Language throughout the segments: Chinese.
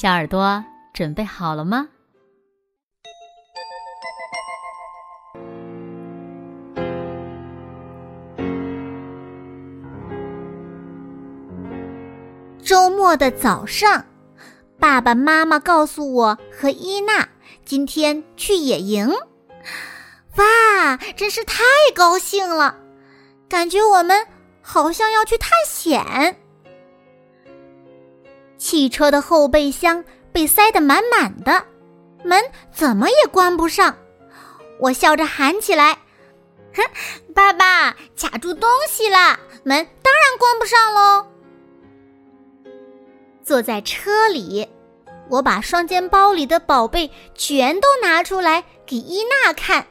小耳朵准备好了吗？周末的早上，爸爸妈妈告诉我和伊娜今天去野营。哇，真是太高兴了！感觉我们好像要去探险。汽车的后备箱被塞得满满的，门怎么也关不上。我笑着喊起来：“哼，爸爸卡住东西了，门当然关不上喽。”坐在车里，我把双肩包里的宝贝全都拿出来给伊娜看，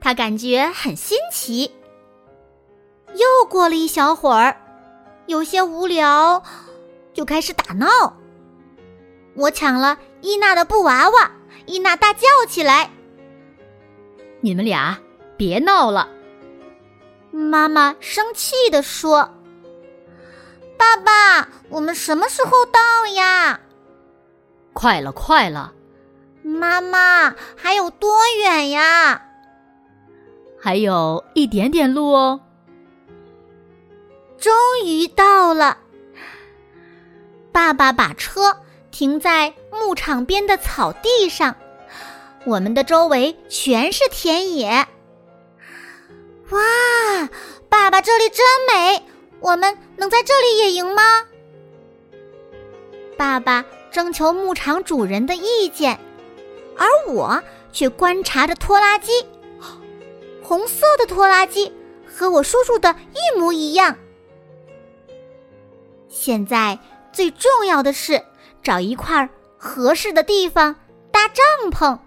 她感觉很新奇。又过了一小会儿，有些无聊。就开始打闹。我抢了伊娜的布娃娃，伊娜大叫起来：“你们俩别闹了！”妈妈生气地说：“爸爸，我们什么时候到呀？”“快了，快了！”“妈妈，还有多远呀？”“还有一点点路哦。”“终于到了。”爸爸把车停在牧场边的草地上，我们的周围全是田野。哇，爸爸这里真美，我们能在这里野营吗？爸爸征求牧场主人的意见，而我却观察着拖拉机。红色的拖拉机和我叔叔的一模一样。现在。最重要的是找一块合适的地方搭帐篷。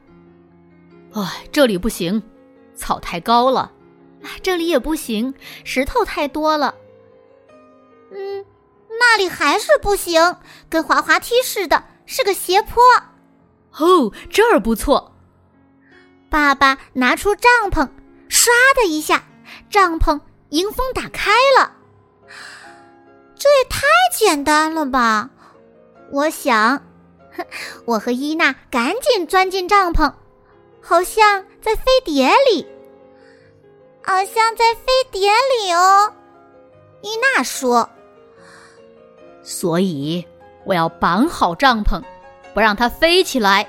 哎，这里不行，草太高了；这里也不行，石头太多了。嗯，那里还是不行，跟滑滑梯似的，是个斜坡。哦，这儿不错。爸爸拿出帐篷，唰的一下，帐篷迎风打开了。这也太简单了吧！我想，我和伊娜赶紧钻进帐篷，好像在飞碟里，好像在飞碟里哦。伊娜说：“所以我要绑好帐篷，不让它飞起来。”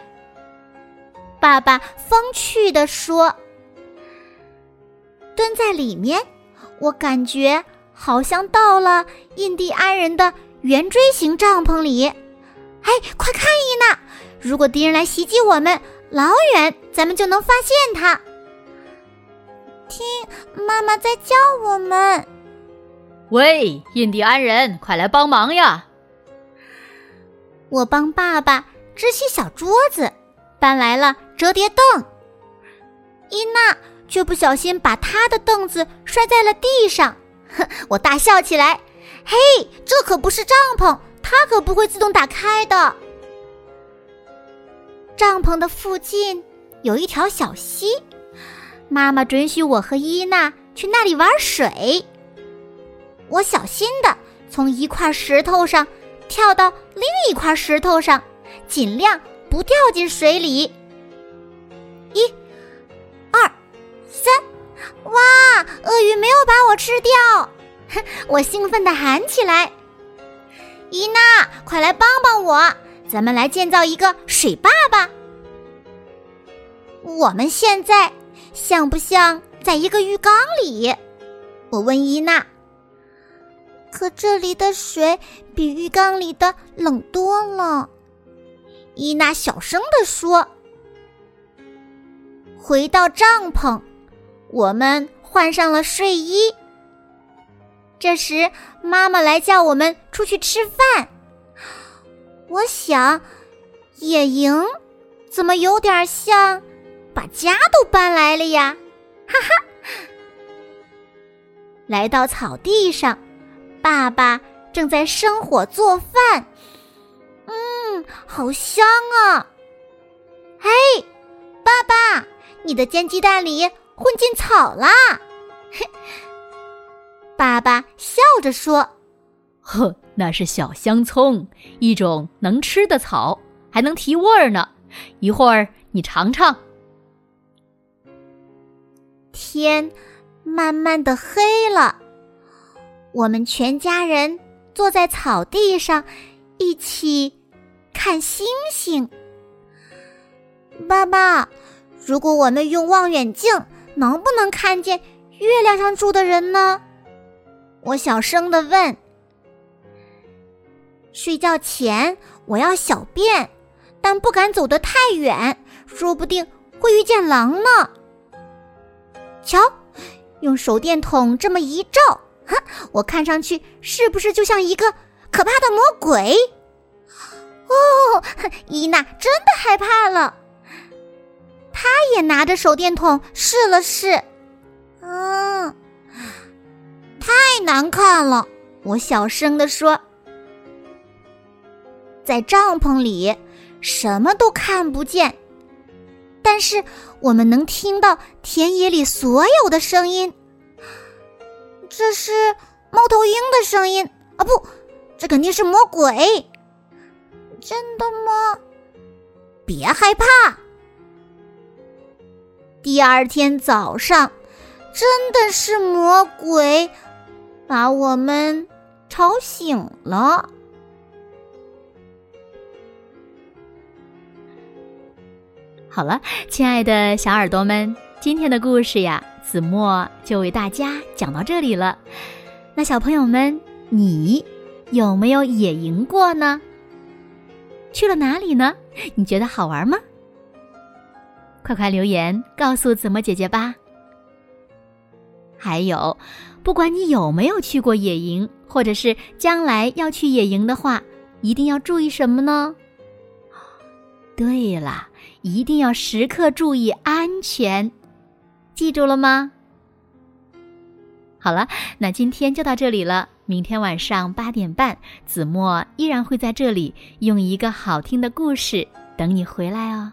爸爸风趣的说：“蹲在里面，我感觉。”好像到了印第安人的圆锥形帐篷里，哎，快看伊娜！如果敌人来袭击我们，老远咱们就能发现他。听，妈妈在叫我们。喂，印第安人，快来帮忙呀！我帮爸爸支起小桌子，搬来了折叠凳。伊娜却不小心把她的凳子摔在了地上。我大笑起来，嘿，这可不是帐篷，它可不会自动打开的。帐篷的附近有一条小溪，妈妈准许我和伊娜去那里玩水。我小心的从一块石头上跳到另一块石头上，尽量不掉进水里。哇！鳄鱼没有把我吃掉，我兴奋地喊起来：“伊娜，快来帮帮我！咱们来建造一个水坝吧。”我们现在像不像在一个浴缸里？我问伊娜。可这里的水比浴缸里的冷多了，伊娜小声地说。回到帐篷。我们换上了睡衣。这时，妈妈来叫我们出去吃饭。我想，野营怎么有点像把家都搬来了呀？哈哈！来到草地上，爸爸正在生火做饭。嗯，好香啊！嘿，爸爸，你的煎鸡蛋里混进草啦！嘿，爸爸笑着说：“呵，那是小香葱，一种能吃的草，还能提味儿呢。一会儿你尝尝。”天慢慢的黑了，我们全家人坐在草地上，一起看星星。爸爸，如果我们用望远镜，能不能看见月亮上住的人呢？我小声的问。睡觉前我要小便，但不敢走得太远，说不定会遇见狼呢。瞧，用手电筒这么一照，哈，我看上去是不是就像一个可怕的魔鬼？哦，伊娜真的害怕了。他也拿着手电筒试了试，嗯，太难看了。我小声的说，在帐篷里什么都看不见。但是我们能听到田野里所有的声音。这是猫头鹰的声音啊！不，这肯定是魔鬼。真的吗？别害怕。第二天早上，真的是魔鬼把我们吵醒了。好了，亲爱的小耳朵们，今天的故事呀，子墨就为大家讲到这里了。那小朋友们，你有没有野营过呢？去了哪里呢？你觉得好玩吗？快快留言告诉子墨姐姐吧。还有，不管你有没有去过野营，或者是将来要去野营的话，一定要注意什么呢？对了。一定要时刻注意安全，记住了吗？好了，那今天就到这里了。明天晚上八点半，子墨依然会在这里用一个好听的故事等你回来哦。